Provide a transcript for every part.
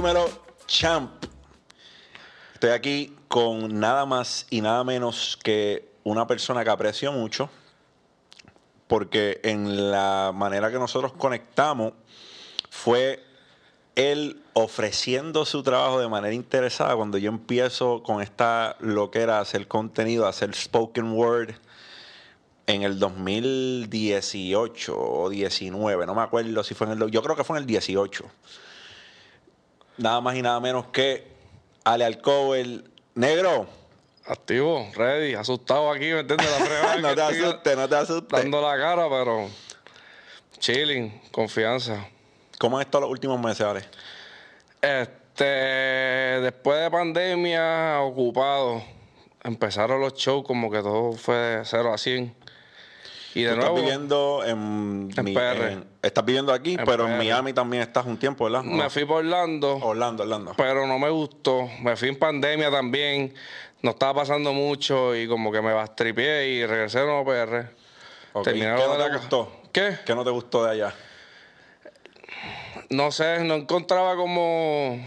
Dímelo, champ. Estoy aquí con nada más y nada menos que una persona que aprecio mucho, porque en la manera que nosotros conectamos fue él ofreciendo su trabajo de manera interesada cuando yo empiezo con esta lo que era hacer contenido, hacer spoken word en el 2018 o 19, no me acuerdo si fue en el yo creo que fue en el 18. Nada más y nada menos que Ale Alcover, negro. Activo, ready, asustado aquí, ¿me entiendes? La no te asustes, no te asustes. Dando la cara, pero chilling, confianza. ¿Cómo han estado los últimos meses, Ale? Este, después de pandemia, ocupado. Empezaron los shows como que todo fue de 0 a 100. Y de nuevo. Estás viviendo en, en PR. estás viviendo aquí, pero en Miami también estás un tiempo, ¿verdad? Me fui por Orlando. Orlando, Orlando. Pero no me gustó. Me fui en pandemia también. No estaba pasando mucho y como que me bastripié y regresé a Nuevo PR. ¿Qué no te gustó? ¿Qué? ¿Qué no te gustó de allá? No sé, no encontraba como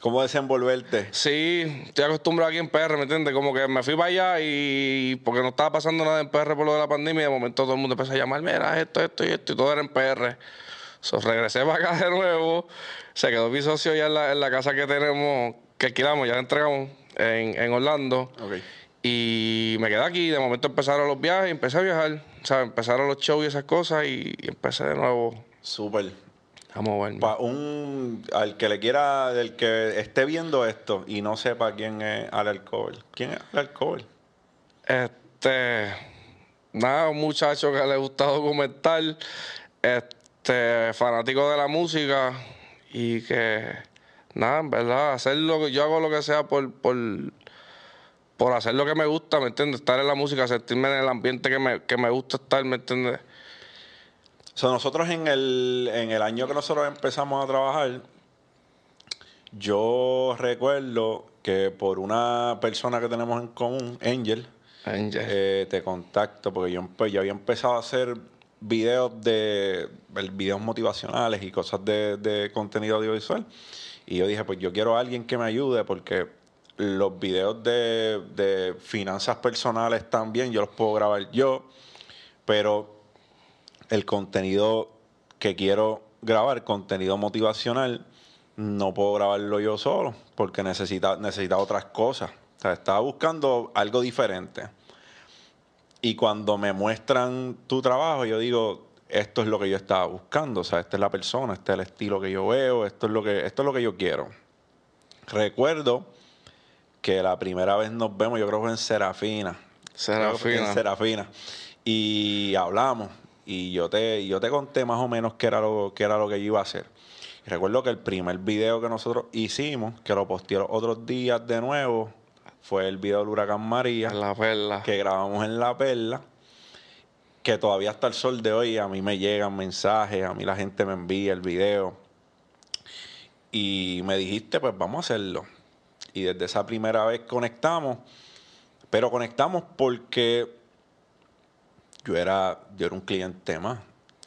¿Cómo desenvolverte? Sí, estoy acostumbrado aquí en PR, ¿me entiendes? Como que me fui para allá y porque no estaba pasando nada en PR por lo de la pandemia y de momento todo el mundo empezó a llamar, mira, esto, esto y esto, y todo era en PR. So, regresé para acá de nuevo, se quedó mi socio ya en la, casa que tenemos, que alquilamos, ya la entregamos en, en Orlando. Y me quedé aquí, de momento empezaron los viajes, empecé a viajar, o sea, empezaron los shows y esas cosas y, y empecé de nuevo. Súper. Vamos a ver. Para un, al que le quiera, del que esté viendo esto y no sepa quién es Al Alcohol. ¿Quién es Al Alcohol? Este. Nada, un muchacho que le gusta documentar, este, fanático de la música y que, nada, en verdad, hacer lo que yo hago lo que sea por, por, por hacer lo que me gusta, ¿me entiendes? Estar en la música, sentirme en el ambiente que me, que me gusta estar, ¿me entiendes? Nosotros en el, en el año que nosotros empezamos a trabajar, yo recuerdo que por una persona que tenemos en común, Angel, eh, te contacto porque yo, yo había empezado a hacer videos de videos motivacionales y cosas de, de, contenido audiovisual. Y yo dije, pues yo quiero a alguien que me ayude porque los videos de, de finanzas personales también yo los puedo grabar yo, pero el contenido que quiero grabar, contenido motivacional, no puedo grabarlo yo solo porque necesita, necesita otras cosas. O sea, estaba buscando algo diferente. Y cuando me muestran tu trabajo, yo digo, esto es lo que yo estaba buscando. O sea, esta es la persona, este es el estilo que yo veo, esto es lo que, esto es lo que yo quiero. Recuerdo que la primera vez nos vemos, yo creo que fue en Serafina. Serafina. En Serafina. Y hablamos y yo te, yo te conté más o menos qué era lo, qué era lo que yo iba a hacer. recuerdo que el primer video que nosotros hicimos, que lo posteé los otros días de nuevo, fue el video del huracán María. la perla. Que grabamos en La Perla. Que todavía hasta el sol de hoy a mí me llegan mensajes, a mí la gente me envía el video. Y me dijiste, pues vamos a hacerlo. Y desde esa primera vez conectamos. Pero conectamos porque yo era, yo era un cliente más.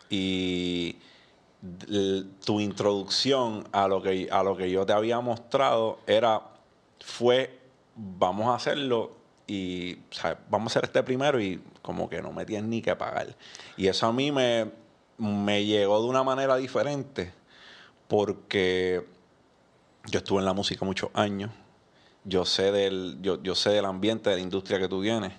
Y tu introducción a lo que a lo que yo te había mostrado era fue vamos a hacerlo y vamos a hacer este primero y como que no me tienes ni que pagar y eso a mí me, me llegó de una manera diferente porque yo estuve en la música muchos años yo sé del yo, yo sé del ambiente de la industria que tú tienes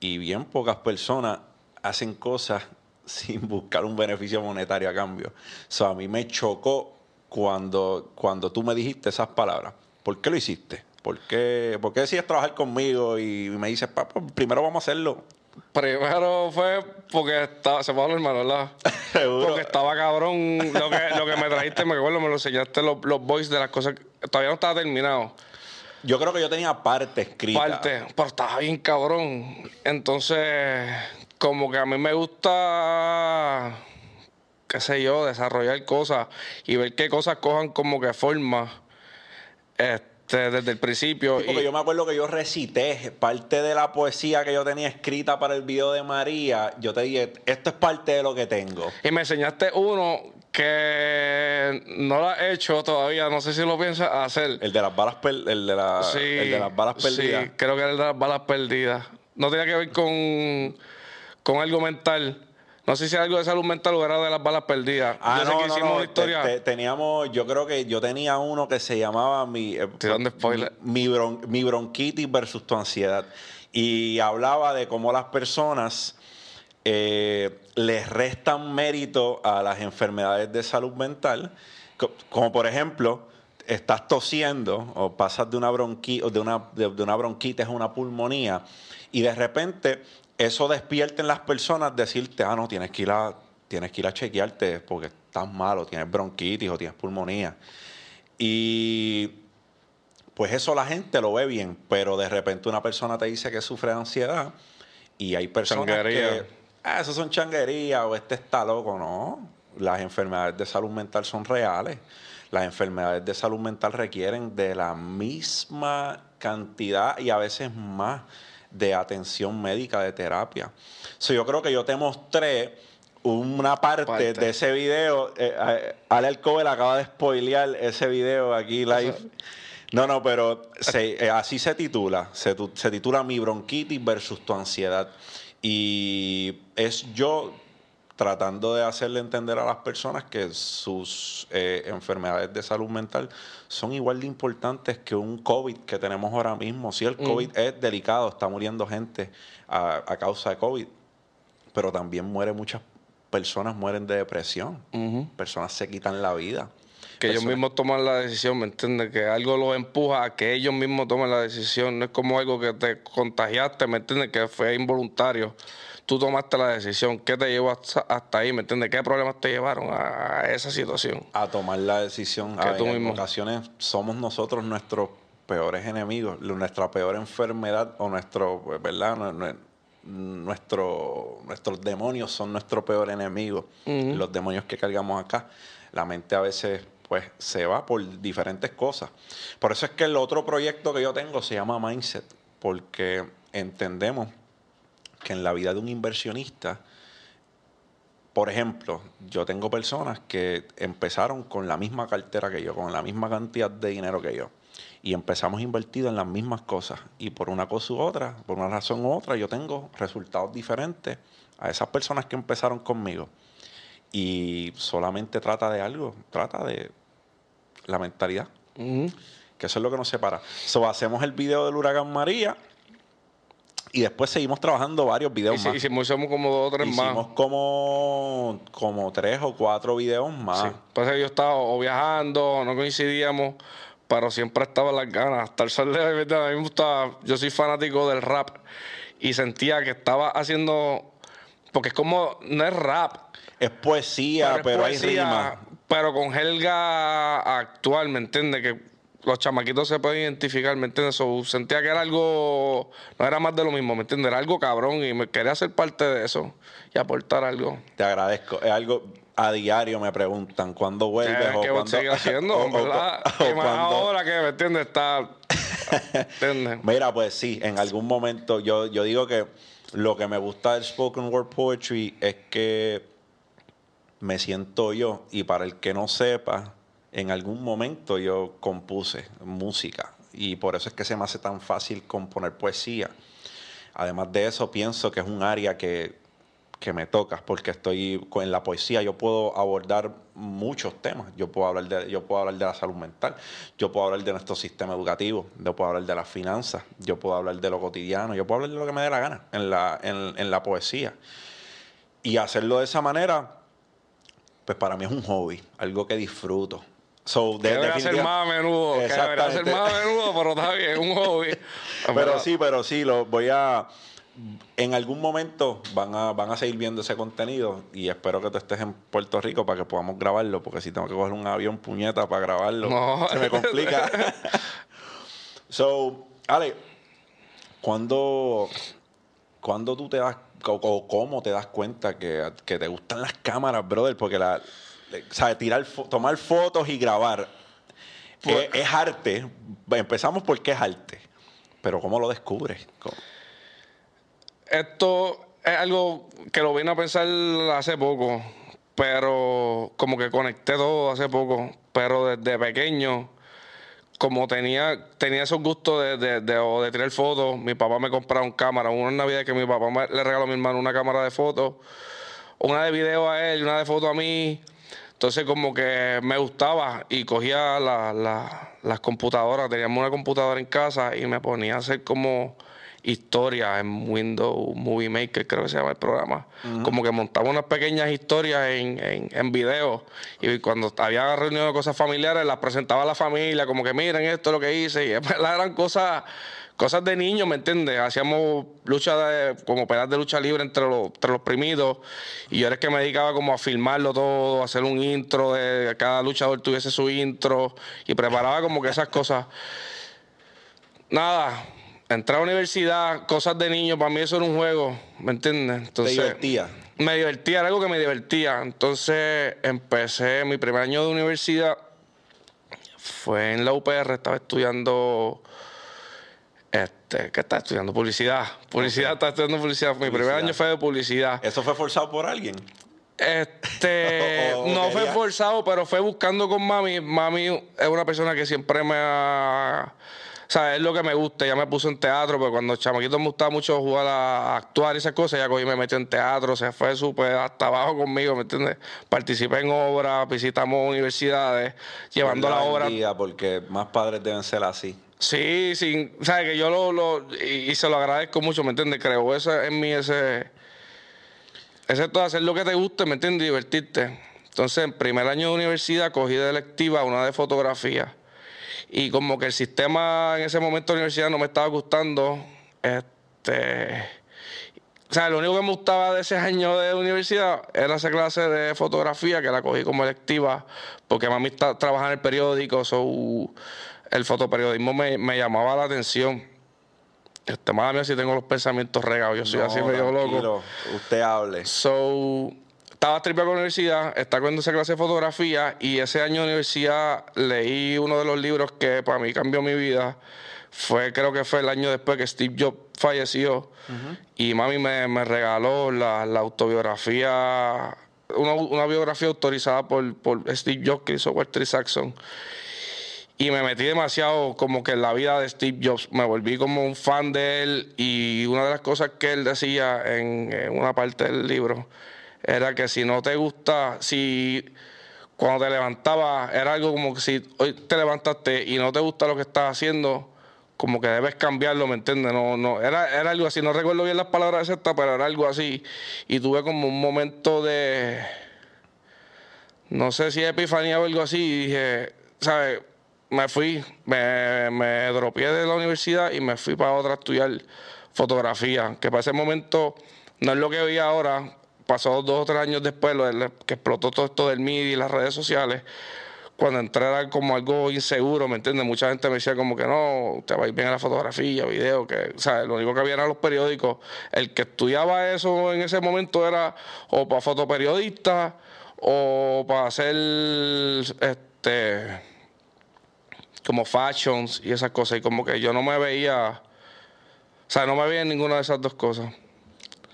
y bien pocas personas hacen cosas sin buscar un beneficio monetario a cambio. O a mí me chocó cuando, cuando tú me dijiste esas palabras. ¿Por qué lo hiciste? ¿Por qué, por qué decías trabajar conmigo y me dices, pues, primero vamos a hacerlo? Primero fue porque estaba, se puede hablar ¿verdad? Porque estaba cabrón lo que, lo que me trajiste, me acuerdo, me lo enseñaste los, los voices de las cosas, todavía no estaba terminado. Yo creo que yo tenía parte escrita. Parte, pero estaba bien cabrón. Entonces, como que a mí me gusta, qué sé yo, desarrollar cosas y ver qué cosas cojan como que forma este, desde el principio. porque yo me acuerdo que yo recité parte de la poesía que yo tenía escrita para el video de María. Yo te dije, esto es parte de lo que tengo. Y me enseñaste uno que no lo he hecho todavía, no sé si lo piensas hacer. El de las balas, per- el de, la- Sí, el de las balas perdidas. Sí, creo que era el de las balas perdidas. No tenía que ver con, con algo mental. No sé si algo de salud mental o era de las balas perdidas. Ah, yo sé no, que no, hicimos no, una historia. te- te- teníamos, yo creo que yo tenía uno que se llamaba mi, eh, spoiler. mi, bron- mi bronquitis versus tu ansiedad. Y hablaba de cómo las personas eh, les restan mérito a las enfermedades de salud mental, co- como por ejemplo, estás tosiendo o pasas de una, bronqui, o de una, de, de una bronquitis a una pulmonía y de repente eso despierta en las personas decirte, ah, no, tienes que ir a, tienes que ir a chequearte porque estás malo, tienes bronquitis o tienes pulmonía. Y pues eso la gente lo ve bien, pero de repente una persona te dice que sufre de ansiedad y hay personas Changuería. que, ah, eso son changuerías o este está loco. No, las enfermedades de salud mental son reales. Las enfermedades de salud mental requieren de la misma cantidad y a veces más de atención médica, de terapia. So, yo creo que yo te mostré una parte, Parte. de ese video. Eh, eh, Ale Alcover acaba de spoilear ese video aquí live. No, no, pero se- eh, así se titula. Se, tu- se titula Mi bronquitis versus tu ansiedad. Y es yo tratando de hacerle entender a las personas que sus eh, enfermedades de salud mental son igual de importantes que un COVID que tenemos ahora mismo. Sí, el COVID es delicado, está muriendo gente a, a causa de COVID, pero también muere muchas personas, mueren de depresión, personas se quitan la vida. Que ellos mismos toman la decisión, ¿me entiendes? Que algo los empuja a que ellos mismos tomen la decisión. No es como algo que te contagiaste, ¿me entiendes? Que fue involuntario. Tú tomaste la decisión. ¿Qué te llevó hasta, hasta ahí, ¿me entiendes? ¿Qué problemas te llevaron a, a esa situación? a tomar la decisión. Que A- tú en mismo. ocasiones somos nosotros nuestros peores enemigos, nuestra peor enfermedad o nuestro, pues, ¿verdad? Nu- nu- Nuestro, nuestros demonios son nuestro peor enemigo. Los demonios que cargamos acá. La mente a veces pues se va por diferentes cosas. Por eso es que el otro proyecto que yo tengo se llama Mindset, porque entendemos que en la vida de un inversionista por ejemplo, yo tengo personas que empezaron con la misma cartera que yo, con la misma cantidad de dinero que yo. Y empezamos invertido en las mismas cosas. Y por una cosa u otra, por una razón u otra, yo tengo resultados diferentes a esas personas que empezaron conmigo. Y solamente trata de algo, trata de la mentalidad, que eso es lo que nos separa. So, hacemos el video del huracán María y después seguimos trabajando varios videos Y más. hicimos, hicimos como dos o tres Hicimos más. como, como tres o cuatro videos más. Sí. Entonces yo estaba o viajando, no coincidíamos, pero siempre estaba las ganas. Hasta el sol de hoy, ¿verdad? a mí me gustaba, yo soy fanático del rap y sentía que estaba haciendo, porque es como, no es rap, Es poesía, es pero, hay rima. Pero con jerga actual, ¿me entiendes? Que los chamaquitos se pueden identificar, ¿me entiendes? So, sentía que era algo, no era más de lo mismo, ¿me entiendes? Era algo cabrón y me quería ser parte de eso y aportar algo. Te agradezco. Es algo a diario me preguntan cuándo vuelves ¿Qué, o qué cuándo. seguir haciendo? o- o- verdad. o Y más ahora que, ¿me entiendes? Está... ¿Entiendes? Mira, pues sí, en algún momento yo, yo digo que lo que me gusta del spoken word poetry es que me siento yo y para el que no sepa, en algún momento yo compuse música y por eso es que se me hace tan fácil componer poesía. Además de eso, pienso que es un área que, que me toca porque estoy en la poesía, yo puedo abordar muchos temas. Yo puedo hablar de, yo puedo hablar de la salud mental, yo puedo hablar de nuestro sistema educativo, yo puedo hablar de las finanzas, yo puedo hablar de lo cotidiano, yo puedo hablar de lo que me dé la gana en la, en, en la poesía. Y hacerlo de esa manera, pues para mí es un hobby, algo que disfruto. So, de, debería ser más a menudo. Debería ser más a menudo, pero está bien, un hobby. Pero sí, pero sí, lo voy a. En algún momento van a, van a seguir viendo ese contenido y espero que tú estés en Puerto Rico para que podamos grabarlo, porque si tengo que coger un avión puñeta para grabarlo, No. se me complica. so, Ale, ¿cuándo, cuándo tú te das, o, o cómo te das cuenta que, que te gustan las cámaras, brother? Porque la, ¿sabes? Tirar, fo- tomar fotos y grabar Pues- es, es arte. Empezamos porque es arte. Pero ¿cómo lo descubres? ¿Cómo? Esto es algo que lo vine a pensar hace poco, pero como que conecté todo hace poco. Pero desde pequeño, como tenía, tenía esos gustos de, de, de, fotos, mi papá me compraba un cámara. Una Navidad que mi papá me, le regaló a mi hermano una cámara de fotos, una de video a él y una de fotos a mí. Entonces como que me gustaba y cogía la, la, las computadoras, teníamos una computadora en casa y me ponía a hacer como historias en Windows Movie Maker, creo que se llama el programa. Como que montaba unas pequeñas historias en, en, en video y cuando había reunión de cosas familiares las presentaba a la familia, como que miren esto es lo que hice y eran cosas cosas de niños, ¿me entiendes? Hacíamos lucha de, como pedazos de lucha libre entre los, entre los primidos y yo era el que me dedicaba como a filmarlo todo, a hacer un intro de cada luchador tuviese su intro y preparaba como que esas cosas. Nada, entré a la universidad, cosas de niño, para mí eso era un juego, ¿me entiendes? Entonces, ¿Te divertía? Me divertía, era algo que me divertía. Entonces empecé mi primer año de universidad, fue en la UPR, estaba estudiando este, ¿qué está estudiando? Publicidad. Publicidad, está estudiando publicidad. Mi primer año fue de publicidad. ¿Eso fue forzado por alguien? Este, no fue forzado, pero fue buscando con mami. Mami es una persona que siempre me ha. O sea, es lo que me gusta. Ya me puso en teatro, pero cuando chamaquito me gustaba mucho jugar a, actuar y esas cosas, ya cogí me metió en teatro, se fue súper hasta abajo conmigo, ¿me entiendes? Participé en obras, visitamos universidades, llevando la, obra. Porque más padres deben ser así. Sí, sí, sabes que yo lo, lo y, y, se lo agradezco mucho, ¿me entiendes? Creo eso en mí ese ese todo hacer lo que te guste, ¿me entiendes? Divertirte. Entonces, en primer año de universidad cogí de electiva una de fotografía y como que el sistema en ese momento de universidad no me estaba gustando, este o sea, lo único que me gustaba de ese año de universidad era esa clase de fotografía que la cogí como electiva porque mami está, trabaja en el periódico, so, el fotoperiodismo me, me llamaba la atención. Este, madre mía, si tengo los pensamientos regados, yo soy así medio loco. Usted hable. So, estaba triple con la universidad, estaba con esa clase de fotografía y ese año de universidad leí uno de los libros que para mí cambió mi vida. Fue, creo que fue el año después que Steve Jobs falleció y mami me, me regaló la, la autobiografía, una, una, biografía autorizada por, por Steve Jobs que hizo Walter Saxon y me metí demasiado como que en la vida de Steve Jobs. Me volví como un fan de él y una de las cosas que él decía en, en una parte del libro era que si no te gusta, si cuando te levantabas era algo como que si hoy te levantaste y no te gusta lo que estás haciendo, como que debes cambiarlo, ¿me entiendes? No, no, era, era algo así, no recuerdo bien las palabras exactas, pero era algo así. Y tuve como un momento de, no sé si epifanía o algo así, y dije, ¿sabes? me fui, me, me dropié de la universidad y me fui para otra a estudiar fotografía, que para ese momento no es lo que vi ahora, pasó dos o tres años después, lo que explotó todo esto del media y las redes sociales, cuando entré era como algo inseguro, ¿me entiendes? Mucha gente me decía como que no, te va a ir bien a la fotografía, video, que, o sea, lo único que había eran los periódicos. El que estudiaba eso en ese momento era o para fotoperiodista o para hacer, este como fashions y esas cosas. Y como que yo no me veía, o sea, no me veía en ninguna de esas dos cosas.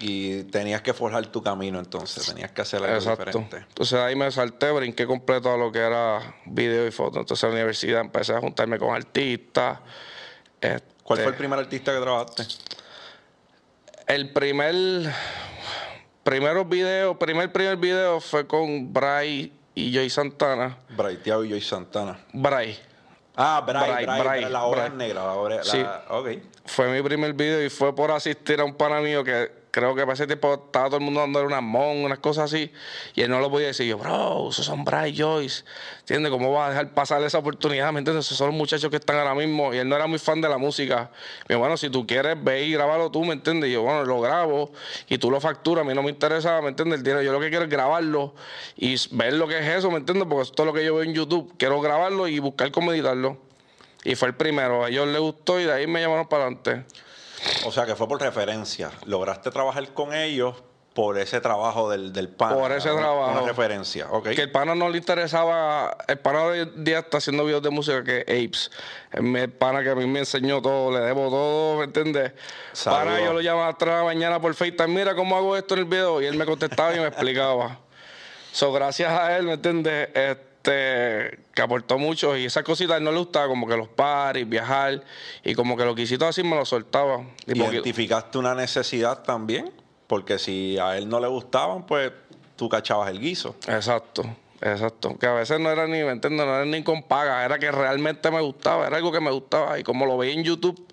Y tenías que forjar tu camino entonces, tenías que hacer algo Exacto. diferente. Entonces ahí me salté, brinqué completo a lo que era video y foto. Entonces en la universidad empecé a juntarme con artistas. Este, ¿Cuál fue el primer artista que trabajaste? El primer, primero video, primer primer video fue con Bray y Joy Santana. Bray Tiago y Joy Santana. Bray. Ah, Bray, Bray, Bray, la obra negra, la obra, sí. la, okay. Fue mi primer video y fue por asistir a un pana mío que creo que para ese tiempo estaba todo el mundo dándole unas mon, unas cosas así, y él no lo podía decir. Yo, bro, esos son Bray Joyce. ¿Entiendes? ¿Cómo va a dejar pasar esa oportunidad? ¿Me entiendes? Esos son los muchachos que están ahora mismo. Y él no era muy fan de la música. Y bueno, si tú quieres, ve y grábalo tú, ¿me entiendes? Y yo, bueno, lo grabo y tú lo facturas. A mí no me interesa, ¿me entiendes? El dinero. Yo lo que quiero es grabarlo y ver lo que es eso, ¿me entiendes? Porque esto es lo que yo veo en YouTube. Quiero grabarlo y buscar cómo editarlo. Y fue el primero. A ellos les gustó y de ahí me llamaron para adelante. O sea, que fue por referencia. Lograste trabajar con ellos por ese trabajo del, del pana. Por ese trabajo. Una referencia, ok. Que el pana no le interesaba. El pana hoy día está haciendo videos de música que Apes. El pana que a mí me enseñó todo, le debo todo, ¿me entiendes? Para yo lo llamaba atrás de la mañana por FaceTime. Mira cómo hago esto en el video. Y él me contestaba y me explicaba. So, gracias a él, ¿me entiendes? Este, que aportó mucho y esas cositas no le gustaba, como que los paris, viajar y como que lo quisito así me lo soltaba. Y ¿Identificaste una necesidad también? Porque si a él no le gustaban, pues tú cachabas el guiso. Exacto, exacto. Que a veces no era ni, ¿me entiendes? No era ni con paga, era que realmente me gustaba, era algo que me gustaba. Y como lo veía en YouTube,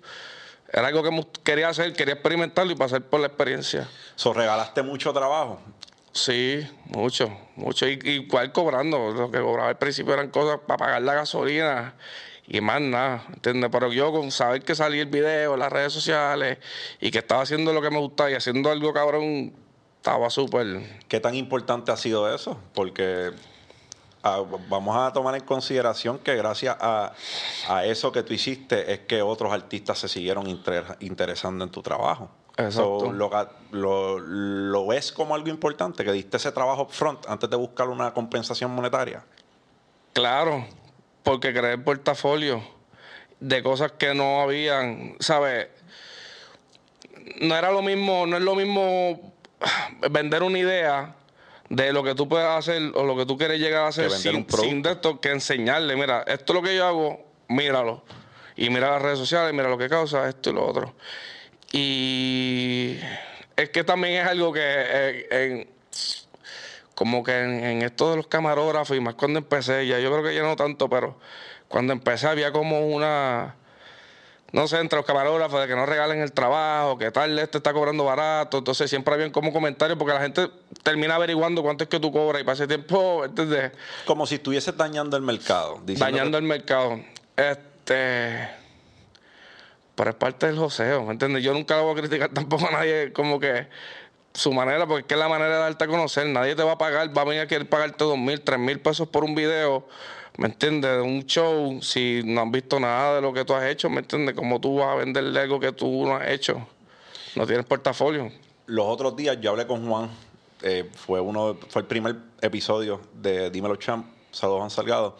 era algo que quería hacer, quería experimentarlo y pasar por la experiencia. So, regalaste mucho trabajo. Sí, mucho, mucho. Y, igual cobrando. Lo que cobraba al principio eran cosas para pagar la gasolina y más nada, ¿entiendes? Pero yo con saber que salía el video las redes sociales y que estaba haciendo lo que me gustaba y haciendo algo cabrón, estaba súper. ¿Qué tan importante ha sido eso? Porque ah, vamos a tomar en consideración que gracias a, a eso que tú hiciste es que otros artistas se siguieron inter- interesando en tu trabajo. Exacto. So, lo, lo- lo ves como algo importante, que diste ese trabajo upfront antes de buscar una compensación monetaria. Claro, porque creé el portafolio de cosas que no habían, ¿sabes? No era lo mismo, no es lo mismo vender una idea de lo que tú puedes hacer o lo que tú quieres llegar a hacer sin, sin de esto que enseñarle, mira, esto es lo que yo hago, míralo. Y mira las redes sociales, mira lo que causa esto y lo otro. Y es que también es algo que eh, en, como que en, en esto de los camarógrafos y más cuando empecé, ya yo creo que ya no tanto, pero cuando empecé había como una, no sé, entre los camarógrafos de que no regalen el trabajo, que tal este está cobrando barato, entonces siempre habían como comentarios porque la gente termina averiguando cuánto es que tú cobras y para ese tiempo, ¿entiendes? Como si estuvieses dañando el mercado. Dañando que- el mercado. Este. Pero es parte del joseo, ¿me entiendes? Yo nunca lo voy a criticar tampoco a nadie como que su manera, porque es que es la manera de darte a conocer. Nadie te va a pagar, va a venir a querer pagarte dos mil, tres mil pesos por un video, ¿me entiendes? De un show, si no han visto nada de lo que tú has hecho, ¿me entiendes? Como tú vas a venderle algo que tú no has hecho. No tienes portafolio. Los otros días yo hablé con Juan, eh, fue uno, fue el primer episodio de Dímelo Champ, Saludos Juan Salgado,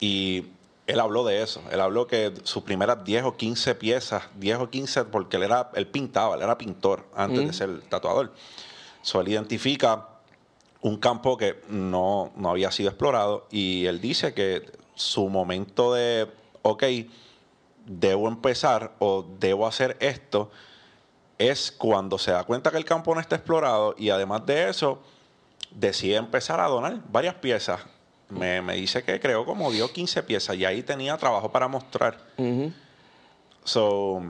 y él habló de eso. Él habló que sus primeras 10 o 15 piezas, 10 o 15, porque él era, él pintaba, él era pintor antes de ser tatuador. So, él identifica un campo que no, no había sido explorado y él dice que su momento de, ok, debo empezar o debo hacer esto, es cuando se da cuenta que el campo no está explorado y además de eso decide empezar a donar varias piezas. Me, me dice que creó como 10 o 15 piezas y ahí tenía trabajo para mostrar. So,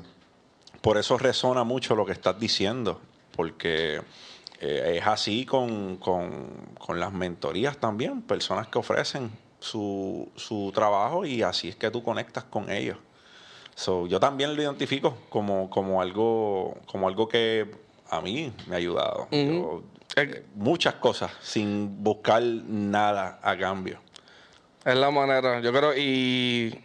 por eso resona mucho lo que estás diciendo, porque eh, es así con, con- con las mentorías también, personas que ofrecen su, su trabajo y así es que tú conectas con ellos. So, yo también lo identifico como, como, algo, como algo que a mí me ha ayudado. Yo- muchas cosas sin buscar nada a cambio. Es la manera, yo creo, y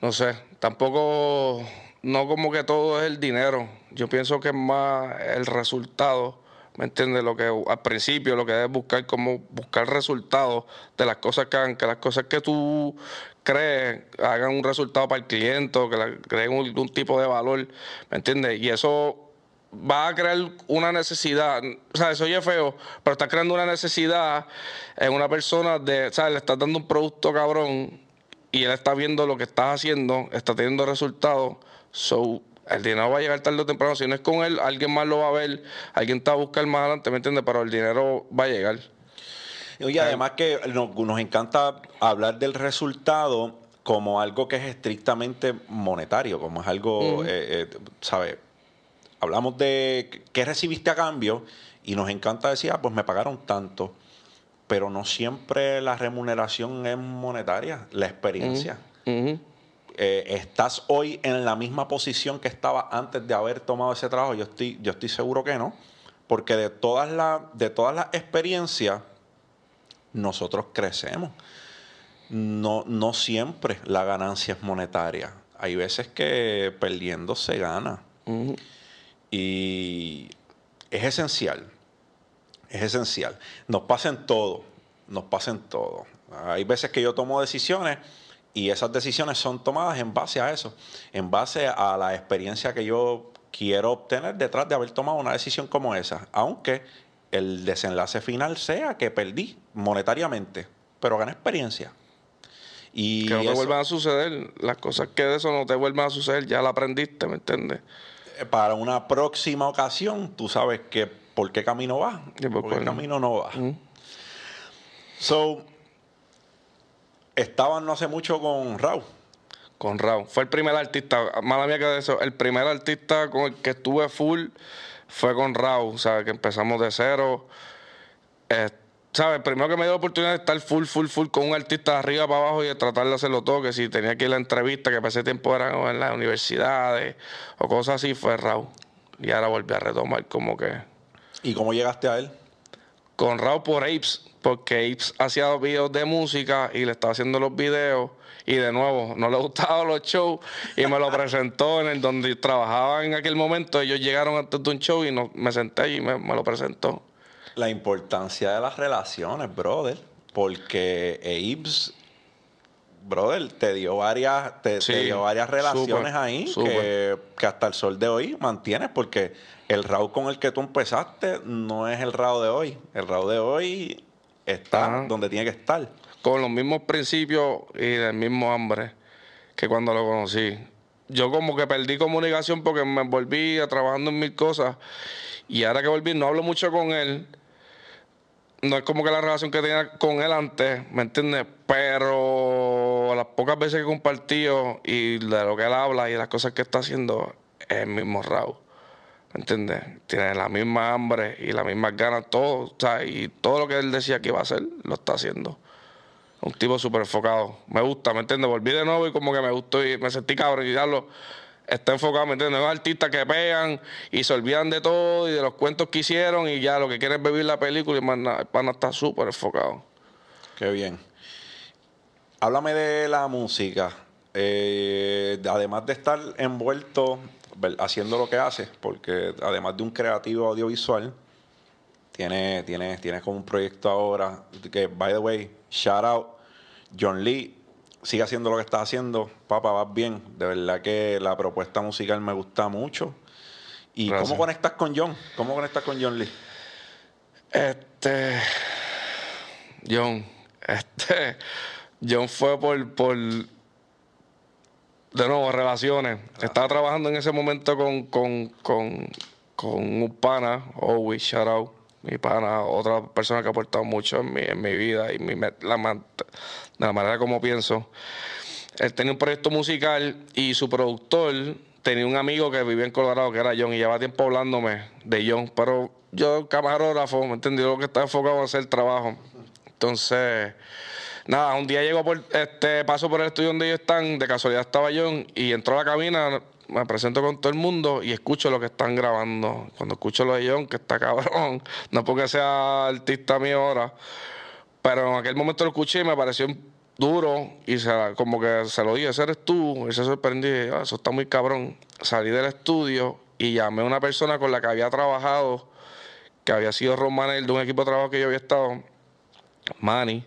no sé, tampoco, no como que todo es el dinero. Yo pienso que es más el resultado, ¿me entiendes? Lo que al principio lo que debes buscar, como buscar resultados de las cosas que hagan, que las cosas que tú crees hagan un resultado para el cliente, que creen un- algún tipo de valor, ¿me entiendes? Y eso va a crear una necesidad, o sea, eso oye feo, pero está creando una necesidad en una persona de, ¿sabes? Le estás dando un producto cabrón y él está viendo lo que estás haciendo, está teniendo resultados, so el dinero va a llegar tarde o temprano, si no es con él, alguien más lo va a ver, alguien te va a buscar más adelante, ¿me entiendes? Pero el dinero va a llegar. Y además que nos, nos encanta hablar del resultado como algo que es estrictamente monetario, como es algo, eh, eh, ¿sabes? Hablamos de qué recibiste a cambio y nos encanta decir, ah, pues me pagaron tanto, pero no siempre la remuneración es monetaria, la experiencia. Eh, estás hoy en la misma posición que estaba antes de haber tomado ese trabajo. Yo estoy, yo estoy seguro que no, porque de todas las, de todas las experiencias nosotros crecemos. No, no siempre la ganancia es monetaria. Hay veces que perdiendo se gana. Ujú. Y es esencial. Es esencial. Nos pasa en todo. Nos pasa en todo. Hay veces que yo tomo decisiones y esas decisiones son tomadas en base a eso. En base a la experiencia que yo quiero obtener detrás de haber tomado una decisión como esa. Aunque el desenlace final sea que perdí monetariamente, pero gané experiencia. Y Que no te eso- vuelvan a suceder. Las cosas que de eso no te vuelvan a suceder, ya la aprendiste, ¿me entiendes? Eh, para una próxima ocasión, tú sabes que por qué camino vas, Sí, por por qué cuál. camino no vas. Mm. So, estaban no hace mucho con Raúl. Con Raúl. Fue el primer artista, mala mía que de eso, el primer artista con el que estuve full fue con Raúl. O sea, que empezamos de cero. Eh, ¿Sabes? Primero que me dio la oportunidad de estar full, full, full con un artista de arriba para abajo y de tratar de hacerlo todo, que si tenía que ir a la entrevista, que ese tiempo eran en las universidades o cosas así, fue Raúl. Y ahora volví a retomar como que ¿Y cómo llegaste a él? con Raúl por Apes, porque Apes hacía videos de música y le estaba haciendo los videos. Y de nuevo, no le gustaban los shows y me lo presentó en el donde trabajaba en aquel momento. Ellos llegaron antes de un show y no, me senté y me, me lo presentó. La importancia de las relaciones, brother. Porque Abe's, brother, te dio varias, te, dio varias relaciones ahí que, que hasta el sol de hoy mantienes, porque el Raúl con el que tú empezaste no es el Raúl de hoy. El Raúl de hoy está Ajá. donde tiene que estar. Con los mismos principios y el mismo hambre que cuando lo conocí. Yo como que perdí comunicación porque me volví a trabajando en mil cosas. Y ahora que volví, no hablo mucho con él. No es como que la relación que tenía con él antes, ¿me entiendes? Pero las pocas veces que he compartido y de lo que él habla y las cosas que está haciendo, es el mismo Raúl. ¿Me entiendes? Tiene la misma hambre y las mismas ganas, todo, sea, y todo lo que él decía que iba a hacer, lo está haciendo. Un tipo súper enfocado. Me gusta, ¿me entiendes? Volví de nuevo y como que me gustó y me sentí cabrón y diablo, está enfocado, ¿me entiendes? No es artistas que pegan y se olvidan de todo y de los cuentos que hicieron y ya lo que quieren es vivir la película y más nada. El pana está súper enfocado. Qué bien. Háblame de la música. Eh, además de estar envuelto haciendo lo que haces, porque además de un creativo audiovisual, tienes tiene, tiene como un proyecto ahora que, by the way, shout out, John Lee, sigue haciendo lo que está haciendo. Papá, vas bien. De verdad que la propuesta musical me gusta mucho. ¿Y Gracias. cómo conectas con John? ¿Cómo conectas con John Lee? Este. John. Este. John fue por. por de nuevo, relaciones. Estaba trabajando en ese momento con, con, con, con un pana, Owi, shout out. Mi pana, otra persona que ha aportado mucho en mi, en mi vida y mi, la manera como pienso. Él tenía un proyecto musical y su productor tenía un amigo que vivía en Colorado, que era John, y llevaba tiempo hablándome de John. Pero yo, camarógrafo, ¿me entendí? Lo que estaba enfocado en hacer el trabajo. Entonces, nada, un día llego por, este, paso por el estudio donde ellos están, de casualidad estaba John, y entró a la cabina, me presento con todo el mundo y escucho lo que están grabando. Cuando escucho lo de John, que está cabrón, no porque sea artista mío ahora, pero en aquel momento lo escuché y me pareció duro y como que se lo dije, ese eres tú. Y se sorprendió, y, "Ah, eso está muy cabrón. Salí del estudio y llamé a una persona con la que había trabajado, que había sido Ron Manel de un equipo de trabajo que yo había estado, Manny,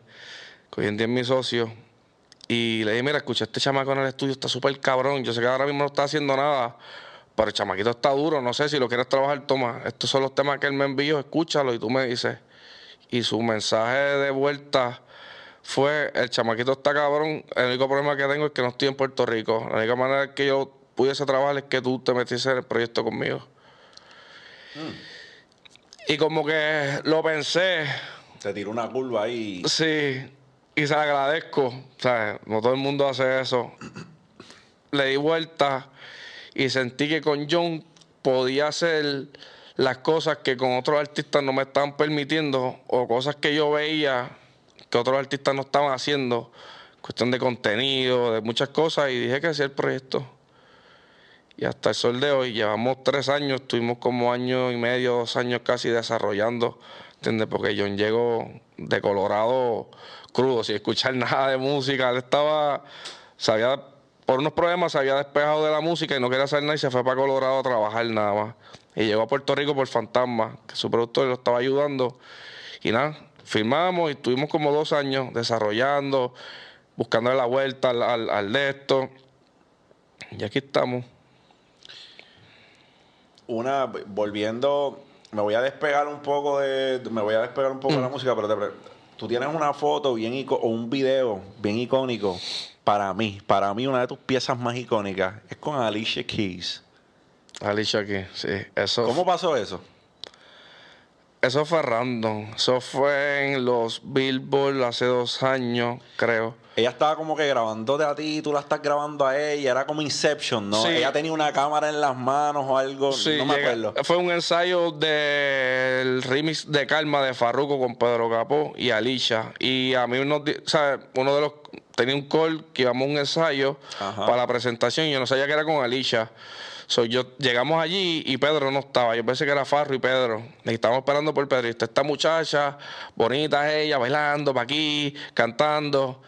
que hoy en día es mi socio. Y le dije, mira, escuché este chamaco en el estudio, está súper cabrón. Yo sé que ahora mismo no está haciendo nada, pero el chamaquito está duro. No sé si lo quieres trabajar, toma. Estos son los temas que él me envió, escúchalo y tú me dices. Y su mensaje de vuelta fue, el chamaquito está cabrón, el único problema que tengo es que no estoy en Puerto Rico. La única manera que yo pudiese trabajar es que tú te metieses en el proyecto conmigo. Y como que lo pensé, Te tiró una curva ahí. Sí, y se lo agradezco. O sea, no todo el mundo hace eso. Le di vuelta y sentí que con John podía hacer las cosas que con otros artistas no me estaban permitiendo o cosas que yo veía que otros artistas no estaban haciendo. Cuestión de contenido, de muchas cosas y dije que hacía el proyecto. Y hasta el sol de hoy, llevamos tres años, estuvimos como año y medio, dos años casi desarrollando, ¿entiendes? Porque John llegó de Colorado crudo, sin escuchar nada de música. Él estaba, se había, por unos problemas, se había despejado de la música y no quería hacer nada y se fue para Colorado a trabajar nada más. Y llegó a Puerto Rico por Fantasma, que su productor lo estaba ayudando. Y nada, firmamos y estuvimos como dos años desarrollando, buscándole la vuelta al, al, al de esto. Y aquí estamos. una volviendo me voy a despegar un poco de. Me voy a despegar un poco de la música, pero te tú tienes una foto bien ico- o un video bien icónico. Para mí, para mí, una de tus piezas más icónicas es con Alicia Keys. Alicia aquí, sí. Eso, ¿Cómo pasó eso? Eso fue random. Eso fue en los Billboard hace dos años, creo. Ella estaba como que grabándote a ti, tú la estás grabando a ella, era como Inception, ¿no? Sí. Ella tenía una cámara en las manos o algo, Sí, no me llega- acuerdo. fue un ensayo del remix de Calma de Farruko con Pedro Capó y Alicia. Y a mí uno, sea, uno de los tenía un call que íbamos a un ensayo Ajá. para la presentación y yo no sabía que era con Alicia. So, yo llegamos allí y Pedro no estaba. Yo pensé que era Farro y Pedro. Y estábamos esperando por Pedro. Y está esta muchacha, bonita ella, bailando para aquí, cantando.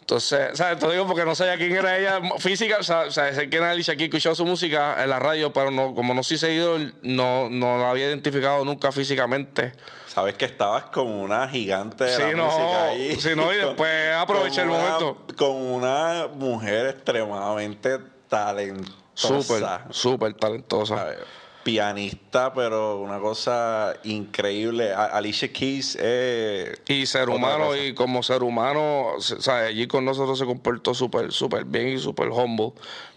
Entonces, ¿sabes? Te digo porque no sabía quién era ella física, o sea, sé quién era Alicia aquí, escuchado su música en la radio, pero no, como no soy seguidor, no, no la había identificado nunca físicamente. Sabes que estabas con una gigante de Sí, la no, música ahí. sí, no, y después aproveché el una- momento. Con una mujer extremadamente talentosa. Súper, súper talentosa. ¿sabes? Pianista, pero una cosa increíble. Alicia Keys es... Y ser humano, y como ser humano, o sea, allí con nosotros se comportó súper, súper bien y súper humble,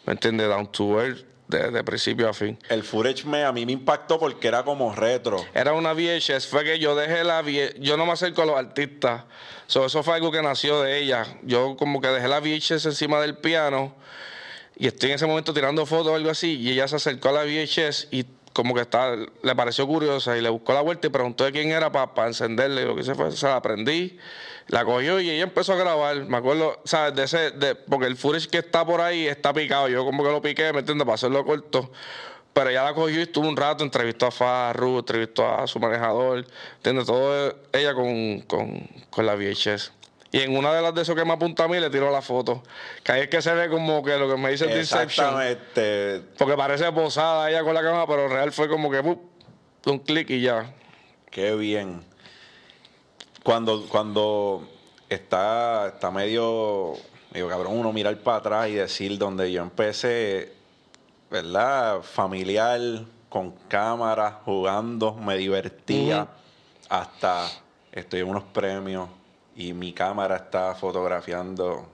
¿me entiendes? Down to earth, de, de principio a fin. El footage me, a mí me impactó porque era como retro. Era una VHS, fue que yo dejé la VHS, yo no me acerco a los artistas, So, eso fue algo que nació de ella. Yo como que dejé la VHS encima del piano y estoy en ese momento tirando fotos o algo así y ella se acercó a la VHS y como que está, le pareció curiosa y le buscó la vuelta y preguntó de quién era para encenderle. Lo que se fue, se la prendí, la cogió y ella empezó a grabar. Me acuerdo, ¿sabes? De ese, de, porque el footage que está por ahí está picado. Yo como que lo piqué, ¿me entiendes? Para hacerlo corto. Pero ella la cogió y estuvo un rato, entrevistó a Farru, entrevistó a su manejador, ¿entiendes? Todo ella con, con, con la VHS. Y en una de las de esos que me apunta a mí le tiró la foto. Que ahí es que se ve como que lo que me dice Inception. Exactamente. Porque parece posada ella con la cámara, pero real fue como que ¡pup! un clic y ya. Qué bien. Cuando, cuando está, está medio, digo, cabrón, uno mirar para atrás y decir donde yo empecé, ¿verdad? Familiar, con cámara, jugando, me divertía, hasta estoy en unos premios y mi cámara está fotografiando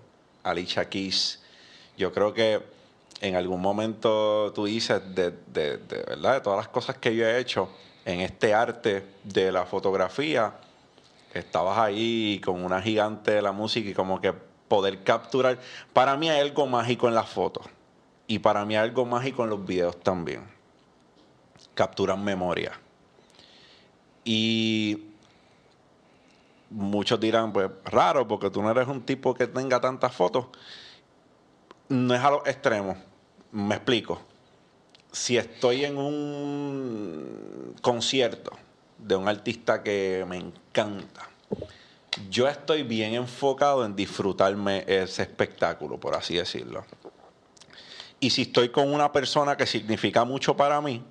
a Alicia Keys. Yo creo que en algún momento tú dices de, de, de, ¿verdad? de todas las cosas que yo he hecho en este arte de la fotografía, estabas ahí con una gigante de la música y como que poder capturar. Para mí hay algo mágico en las fotos y para mí hay algo mágico en los videos también. Capturan memoria. Y muchos dirán, pues raro, porque tú no eres un tipo que tenga tantas fotos. No es a los extremos. Me explico. Si estoy en un concierto de un artista que me encanta, yo estoy bien enfocado en disfrutarme ese espectáculo, por así decirlo. Y si estoy con una persona que significa mucho para mí,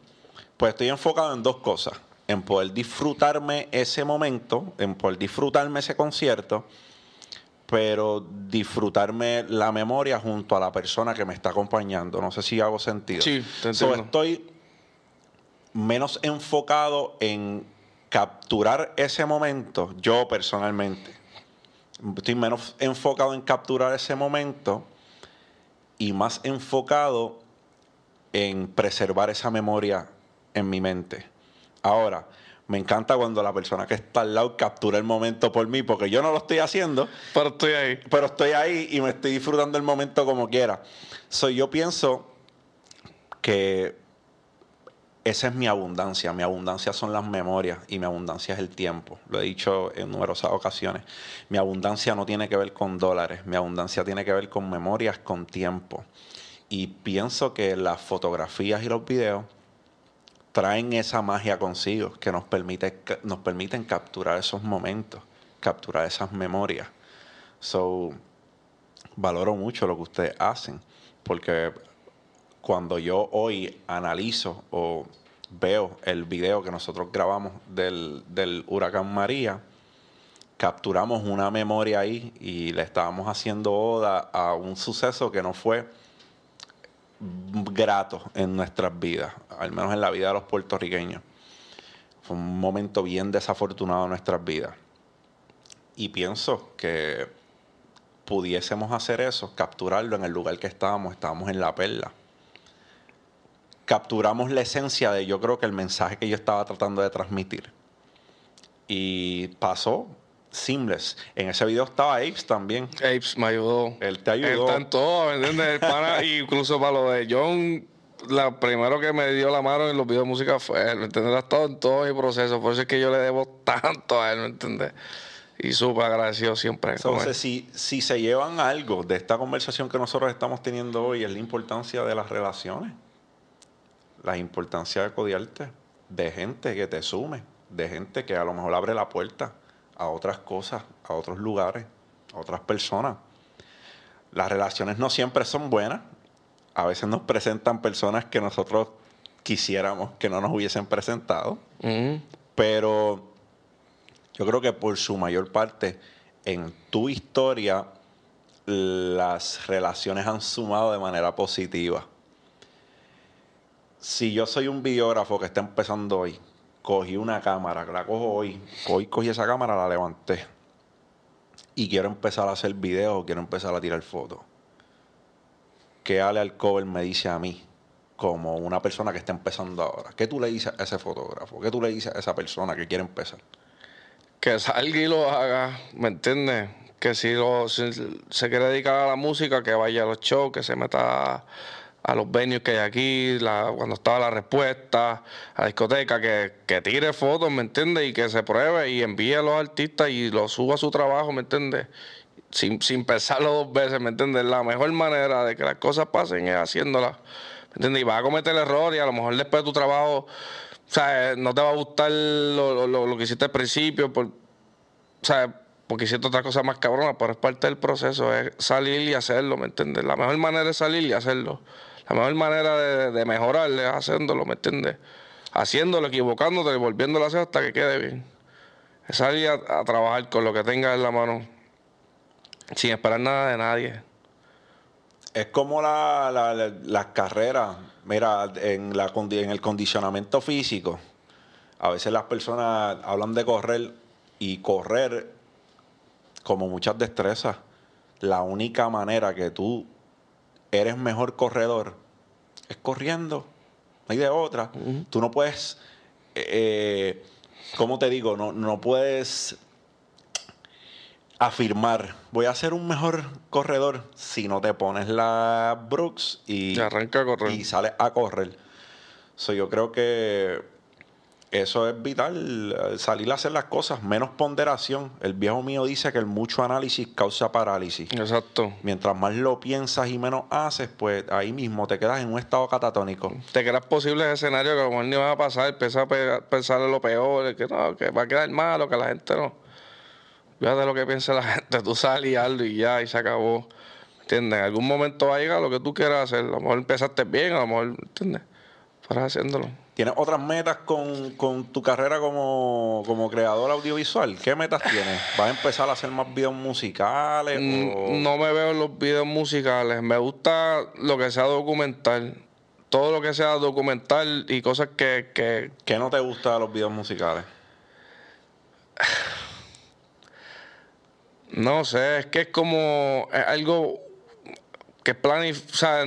pues estoy enfocado en dos cosas. En poder disfrutarme ese momento, en poder disfrutarme ese concierto, pero disfrutarme la memoria junto a la persona que me está acompañando. No sé si hago sentido. Sí, te So, estoy menos enfocado en capturar ese momento, yo personalmente. Estoy menos enfocado en capturar ese momento y más enfocado en preservar esa memoria en mi mente. Ahora, me encanta cuando la persona que está al lado captura el momento por mí, porque yo no lo estoy haciendo, Pero estoy ahí. pero estoy ahí y me estoy disfrutando el momento como quiera. So, yo pienso que esa es mi abundancia. Mi abundancia son las memorias y mi abundancia es el tiempo. Lo he dicho en numerosas ocasiones. Mi abundancia no tiene que ver con dólares. Mi abundancia tiene que ver con memorias, con tiempo. Y pienso que las fotografías y los videos traen esa magia consigo que nos, permite, nos permiten capturar esos momentos, capturar esas memorias. So, valoro mucho lo que ustedes hacen, porque cuando yo hoy analizo o veo el video que nosotros grabamos del, del huracán María, capturamos una memoria ahí y le estábamos haciendo oda a un suceso que no fue grato en nuestras vidas, al menos en la vida de los puertorriqueños. Fue un momento bien desafortunado en nuestras vidas. Y pienso que pudiésemos hacer eso, capturarlo en el lugar que estábamos, estábamos en la perla. Capturamos la esencia de yo creo que el mensaje que yo estaba tratando de transmitir. Y pasó seamless. En ese video estaba Apes también. Apes me ayudó. Él te ayudó. Él está en todo, ¿me entiendes? El pana, incluso para lo de John, la primero que me dio la mano en los videos de música fue él, ¿me entiendes? Estado en todo mi proceso, por eso es que yo le debo tanto a él, ¿me entiendes? Y súper agradecido siempre. Entonces, si, si se llevan algo de esta conversación que nosotros estamos teniendo hoy, es la importancia de las relaciones. La importancia de codiarte, de gente que te sume, de gente que a lo mejor abre la puerta a otras cosas, a otros lugares, a otras personas. Las relaciones no siempre son buenas. A veces nos presentan personas que nosotros quisiéramos que no nos hubiesen presentado. Ujú. Pero yo creo que por su mayor parte, en tu historia, las relaciones han sumado de manera positiva. Si yo soy un videógrafo que está empezando hoy, cogí una cámara, la cojo hoy, hoy cogí esa cámara, la levanté y quiero empezar a hacer videos, quiero empezar a tirar fotos. ¿Qué Ale Alcover me dice a mí como una persona que está empezando ahora? ¿Qué tú le dices a ese fotógrafo? ¿Qué tú le dices a esa persona que quiere empezar? que salga y lo haga, ¿me entiendes? Que si, si se quiere dedicar a la música, que vaya a los shows, que se meta a, los venues que hay aquí, cuando estaba la respuesta, a la discoteca, que, que tire fotos, ¿me entiendes? Y que se pruebe y envíe a los artistas y lo suba a su trabajo, ¿me entiendes? Sin, sin pensarlo dos veces, ¿me entiendes? La mejor manera de que las cosas pasen es haciéndolas, ¿me entiendes? Y vas a cometer errores y a lo mejor después de tu trabajo, o sea, no te va a gustar lo, lo- lo que hiciste al principio, por, o sea, porque hiciste otras cosas más cabronas, pero es parte del proceso, es salir y hacerlo, ¿me entiendes? La mejor manera es salir y hacerlo. La mejor manera de, de mejorar es haciéndolo, ¿me entiendes? Haciéndolo, equivocándote y volviéndolo a hacer hasta que quede bien. Es salir a, trabajar con lo que tengas en la mano, sin esperar nada de nadie. Es como la, la- la- las carreras, mira, en, la, en el condicionamiento físico, a veces las personas hablan de correr y correr como muchas destrezas. La única manera que tú eres mejor corredor es corriendo. No hay de otra. Tú no puedes, eh, ¿cómo te digo? No, no puedes afirmar, voy a ser un mejor corredor si no te pones la Brooks y, Y arranca a correr. y sales a correr. So, yo creo que eso es vital, eh, salir a hacer las cosas, menos ponderación. El viejo mío dice que el mucho análisis causa parálisis. Exacto. Mientras más lo piensas y menos haces, pues ahí mismo te quedas en un estado catatónico. te creas posibles escenarios que a lo mejor ni van a pasar, empiezas a pe- pensar en lo peor, que no, que va a quedar malo, que la gente no. Fíjate lo que piensa la gente, tú sales y hazlo y ya, y se acabó. ¿Entiendes? En algún momento va a llegar lo que tú quieras hacer. A lo mejor empezaste bien, a lo mejor, ¿entiendes? Fueras haciéndolo. ¿Tienes otras metas con, con tu carrera como, como creador audiovisual? ¿Qué metas tienes? ¿Vas a empezar a hacer más videos musicales? o- Mm, No me veo en los videos musicales. Me gusta lo que sea documental. Todo lo que sea documental y cosas que, que, ¿Qué no te gusta de los videos musicales? No sé, es que es como es algo que planif... O sea,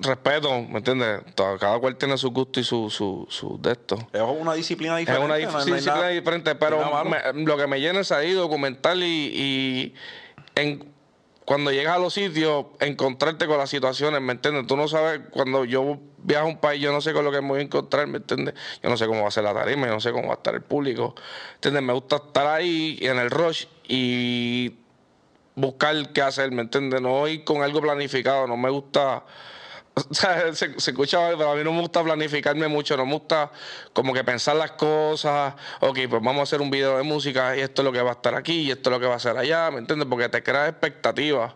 respeto, ¿me entiendes? Cada cual tiene su gusto y su, su, su de esto. Es una disciplina Es diferente. una no no hay disciplina nada- diferente, pero me- lo que me llena es ahí documental y, y en, cuando llegas a los sitios, encontrarte con las situaciones, ¿me entiendes? Tú no sabes, cuando yo viajo a un país, yo no sé con lo que me voy a encontrar, ¿me entiendes? Yo no sé cómo va a ser la tarima, yo no sé cómo va a estar el público, ¿entiendes? Me gusta estar ahí en el rush y buscar qué hacer, ¿me entiendes? No ir con algo planificado, no me gusta... Se, se escucha pero a mí no me gusta planificarme mucho, no me gusta como que pensar las cosas, ok, pues vamos a hacer un video de música y esto es lo que va a estar aquí y esto es lo que va a ser allá, ¿me entiendes? Porque te creas expectativas,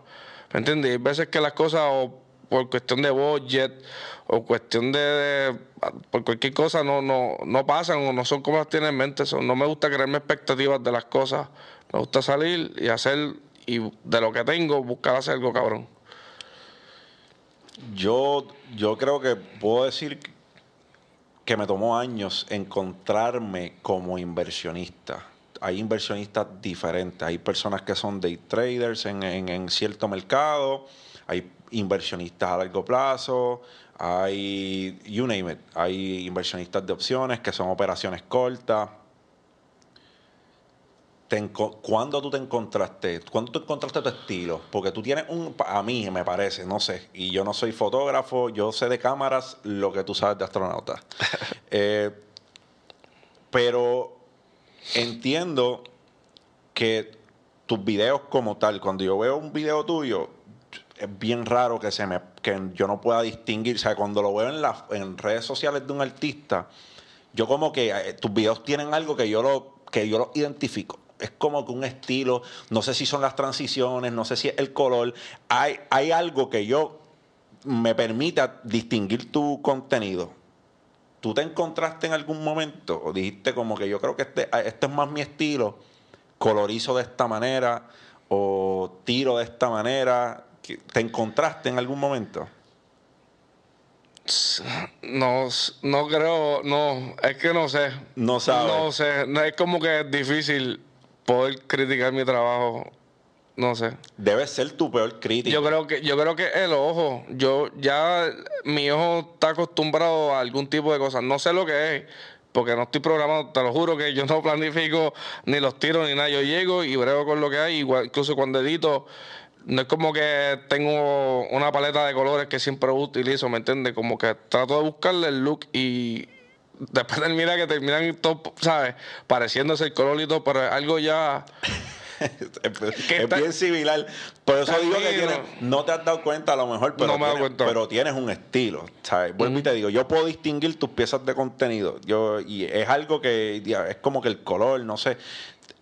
¿me entiendes? Y hay veces que las cosas o por cuestión de budget o cuestión de, por cualquier cosa no, no, no pasan o no son como las tienes en mente, So, no me gusta crearme expectativas de las cosas, me gusta salir y hacer y de lo que tengo buscar hacer algo cabrón. Yo, yo creo que puedo decir que me tomó años encontrarme como inversionista. Hay inversionistas diferentes. Hay personas que son day traders en, en- en cierto mercado. Hay inversionistas a largo plazo. Hay, you name it. Hay inversionistas de opciones que son operaciones cortas. Te ¿Cuándo tú te encontraste? ¿Cuándo tú encontraste tu estilo? Porque tú tienes un, a mí me parece, no sé, y yo no soy fotógrafo, yo sé de cámaras lo que tú sabes de astronauta. Eh, pero entiendo que tus videos como tal, cuando yo veo un video tuyo, es bien raro que se me que yo no pueda distinguir, o sea, cuando lo veo en las en redes sociales de un artista, yo como que eh, tus videos tienen algo que yo lo que yo lo identifico. Es como que un estilo, no sé si son las transiciones, no sé si es el color, hay hay algo que yo me permita distinguir tu contenido. ¿Tú te encontraste en algún momento o dijiste como que yo creo que este, este es más mi estilo, colorizo de esta manera o tiro de esta manera? ¿Qué- ¿Te encontraste en algún momento? No, no creo, no, es que no sé. No sabes. No sé, no, es como que es difícil poder criticar mi trabajo. No sé. Debes ser tu peor crítico. Yo creo que yo creo que el ojo, yo ya mi ojo está acostumbrado a algún tipo de cosas, no sé lo que es, porque no estoy programado, te lo juro que yo no planifico ni los tiros ni nada, yo llego y brego con lo que hay, igual incluso cuando edito no es como que tengo una paleta de colores que siempre utilizo, ¿me entiendes? Como que trato de buscarle el look y después termina que terminan todo, ¿sabes? Pareciéndose el color y todo, pero es algo ya... es bien similar. Por eso digo que tienes, no te has dado cuenta a lo mejor, pero, No me tienes, pero tienes un estilo. ¿sabes? Vuelvo y te digo, yo puedo distinguir tus piezas de contenido. Yo, y es algo que es como que el color, no sé.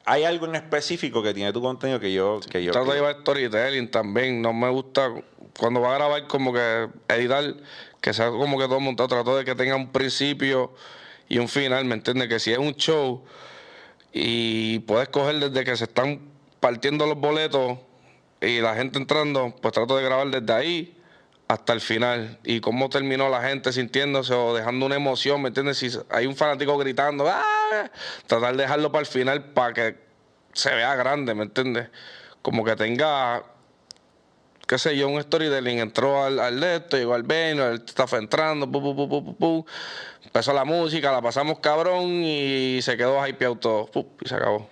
Hay algo en específico que tiene tu contenido que yo... Que yo Trato de llevar storytelling también. No me gusta cuando va a grabar como que editar, que sea como que todo montado. Trato de que tenga un principio y un final, ¿me entiendes? Que si es un show y puedes coger desde que se están partiendo los boletos y la gente entrando, pues trato de grabar desde ahí hasta el final y cómo terminó la gente sintiéndose o dejando una emoción, ¿me entiendes? Si hay un fanático gritando, ¡ah! tratar de dejarlo para el final para que se vea grande, ¿me entiendes? Como que tenga, qué sé yo, un storytelling. Entró al, al de esto, llegó al venue, el staff entrando, pu, pu, pu, empezó la música, la pasamos cabrón y se quedó hypeado todo, y se acabó.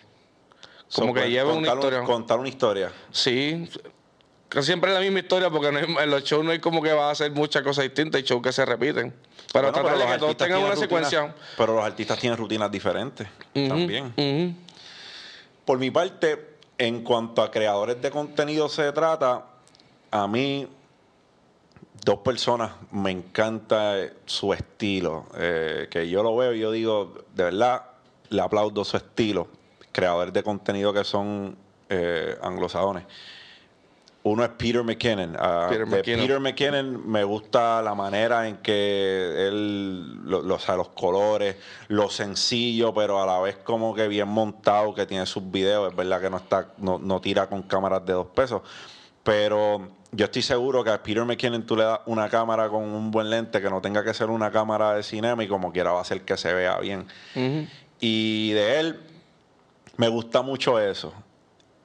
Como So, que pues, lleva una contar un- historia. contar una historia. Sí, que siempre es la misma historia porque no hay- en los shows no hay como que va a hacer muchas cosas distintas, hay shows que se repiten. Pero Bueno, tratar de los que todos tengan una rutinas- secuencia. Pero los artistas tienen rutinas diferentes también. Por mi parte, en cuanto a creadores de contenido se trata, a mí dos personas me encanta su estilo. eh, que yo lo veo y yo digo, de verdad, le aplaudo su estilo. Creadores de contenido que son eh, anglosajones. Uno es Peter McKinnon. Ah, Peter de McKinnon. Peter McKinnon me gusta la manera en que él, lo- lo- o sea, los colores, lo sencillo, pero a la vez como que bien montado, que tiene sus videos. Es verdad que no está, no, no tira con cámaras de dos pesos. Pero yo estoy seguro que a Peter McKinnon tú le das una cámara con un buen lente que no tenga que ser una cámara de cinema y como quiera va a hacer que se vea bien. Ujú. Y de él me gusta mucho eso.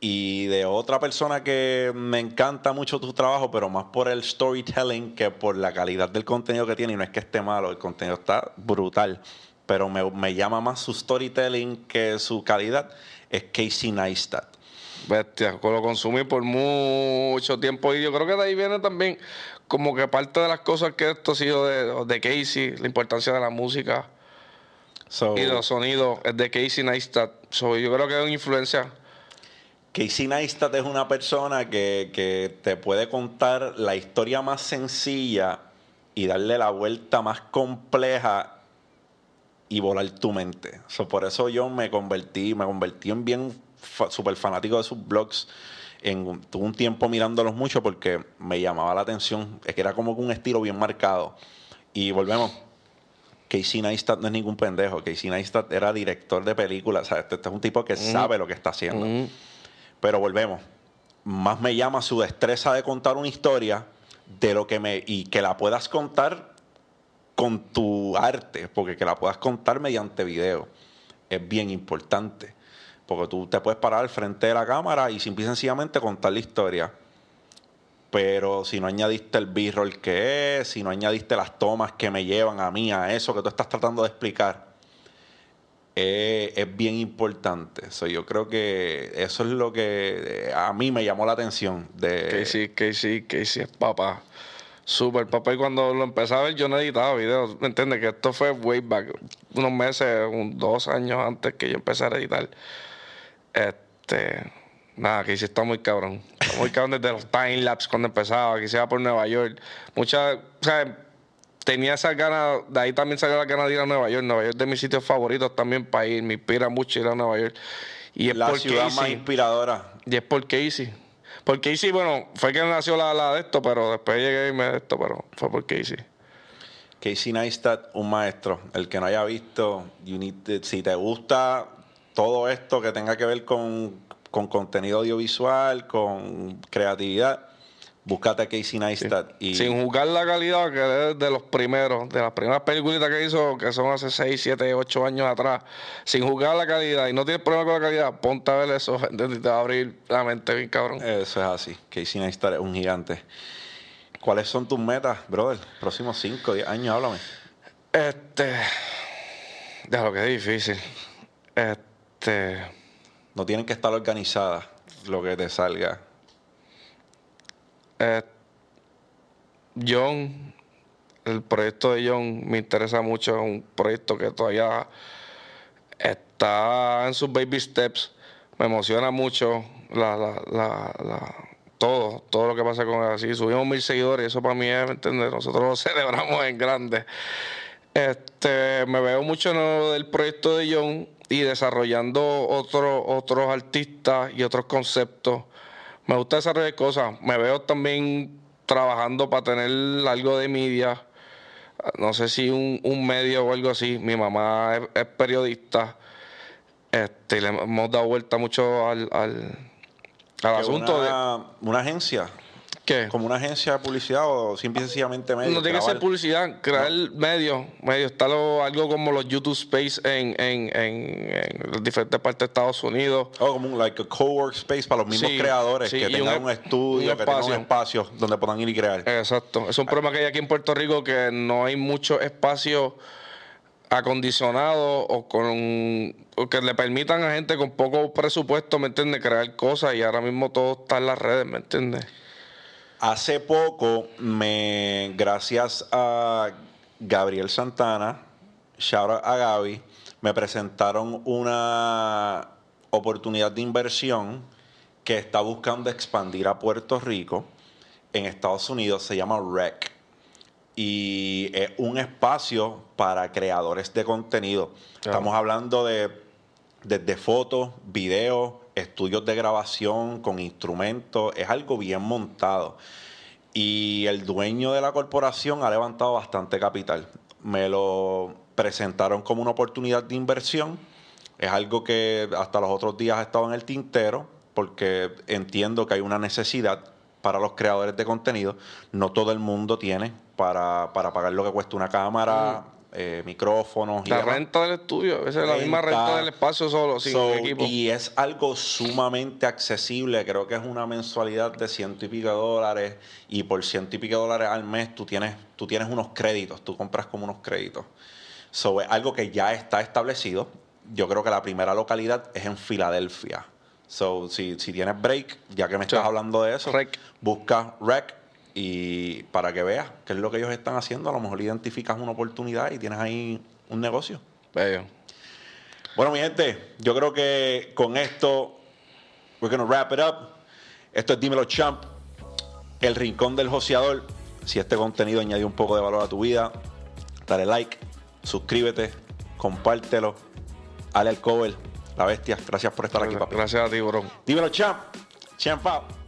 Y de otra persona que me encanta mucho tu trabajo, pero más por el storytelling que por la calidad del contenido que tiene. Y no es que esté malo, el contenido está brutal. Pero me, me llama más su storytelling que su calidad. Es Casey Neistat. Bestia, lo consumí por mucho tiempo y yo creo que de ahí viene también como que parte de las cosas que esto ha sido de, de Casey, la importancia de la música So, y los sonidos, es de Casey Neistat. So, yo creo que es una influencia. Casey Neistat es una persona que, que te puede contar la historia más sencilla y darle la vuelta más compleja y volar tu mente. So, por eso yo me convertí, me convertí en bien fa- súper fanático de sus blogs. En, tuve un tiempo mirándolos mucho porque me llamaba la atención. Es que era como un estilo bien marcado. Y volvemos. Casey Neistat no es ningún pendejo. Casey Neistat era director de películas. O sea, este, este es un tipo que sabe lo que está haciendo. Pero volvemos. Más me llama su destreza de contar una historia de lo que me. y que la puedas contar con tu arte, porque que la puedas contar mediante video es bien importante. Porque tú te puedes parar al frente de la cámara y simple y sencillamente contar la historia. Pero si no añadiste el b-roll que es, si no añadiste las tomas que me llevan a mí, a eso que tú estás tratando de explicar, eh, es bien importante. So, yo creo que eso es lo que eh, a mí me llamó la atención. De... Casey, Casey, Casey es papá. Súper papá. Y cuando lo empecé a ver, yo no editaba videos. ¿Me entiendes? Que esto fue way back. Unos meses, dos años antes que yo empezara a editar. Este. Nada, Casey está muy cabrón. Está muy cabrón desde los timelapse cuando empezaba. Que se iba por Nueva York. Muchas. O sea, tenía esa ganas, de ahí también salió la ganas de ir a Nueva York. Nueva York es de mis sitios favoritos también para ir, me inspira mucho ir a Nueva York. Y es la ciudad más inspiradora. Y es por Casey. Por Casey, bueno, fue que nació la, la de esto, pero después llegué y me de esto, pero fue por Casey. Casey Neistat, un maestro. El que no haya visto, si te gusta todo esto que tenga que ver con, con contenido audiovisual, con creatividad, Búscate a Casey Neistat. Y... Sin juzgar la calidad, que es de los primeros, de las primeras películas que hizo, que son hace 6, 7, 8 años atrás. Sin juzgar la calidad y no tienes problema con la calidad, ponte a ver eso, te va a abrir la mente bien cabrón. Eso es así. Casey Neistat es un gigante. ¿Cuáles son tus metas, brother? Próximos 5, 10 años, háblame. Este. De lo que es difícil. Este. No tienen que estar organizadas lo que te salga. Eh, John, el proyecto de John me interesa mucho, es un proyecto que todavía está en sus baby steps, me emociona mucho la, la, la, todo, todo lo que pasa con él. Así subimos mil seguidores, eso para mí es, ¿me entiendes? Nosotros lo celebramos en grande. Este, me veo mucho en del proyecto de John y desarrollando otros otros artistas y otros conceptos me gusta desarrollar cosas. Me veo también trabajando para tener algo de media. No sé si un, medio o algo así. Mi mamá es, periodista. Este, le hemos dado vuelta mucho al, al, asunto de. Una agencia. ¿Como una agencia de publicidad o simple sencillamente medio? No tiene que ser publicidad, crear medios. Medio. Está algo como los YouTube Space en, en, en, diferentes partes de Estados Unidos. Oh, como un like a cowork space para los mismos creadores, que tengan un, estudio, que tengan un espacio donde puedan ir y crear. Exacto. Es un problema que hay aquí en Puerto Rico que no hay mucho espacio acondicionado o con o que le permitan a gente con poco presupuesto, ¿me entiendes? Crear cosas y ahora mismo todo está en las redes, ¿me entiendes? Hace poco, me, gracias a Gabriel Santana, shout a Gaby, me presentaron una oportunidad de inversión que está buscando expandir a Puerto Rico. En Estados Unidos se llama REC y es un espacio para creadores de contenido. Estamos hablando de desde fotos, videos, estudios de grabación con instrumentos, es algo bien montado. Y el dueño de la corporación ha levantado bastante capital. Me lo presentaron como una oportunidad de inversión. Es algo que hasta los otros días ha estado en el tintero, porque entiendo que hay una necesidad para los creadores de contenido. No todo el mundo tiene para, para pagar lo que cuesta una cámara, mm eh, micrófonos. La renta del estudio, esa es la misma renta del espacio solo, sin equipo. Y es algo sumamente accesible, creo que es una mensualidad de ciento y pico de dólares y por ciento y pico de dólares al mes tú tienes, tú tienes unos créditos, tú compras como unos créditos. So, es algo que ya está establecido. Yo creo que la primera localidad es en Filadelfia. So, si, si tienes break, ya que me estás hablando de eso, busca REC y para que veas qué es lo que ellos están haciendo, a lo mejor identificas una oportunidad y tienes ahí un negocio. Bello. Bueno, mi gente, yo creo que con esto, we're gonna wrap it up. Esto es Dímelo Champ, el rincón del joseador. Si este contenido añadió un poco de valor a tu vida, dale like, suscríbete, compártelo, dale al cover, la bestia. Gracias por estar aquí, Gracias a ti, bro. Dímelo Champ, Champ out.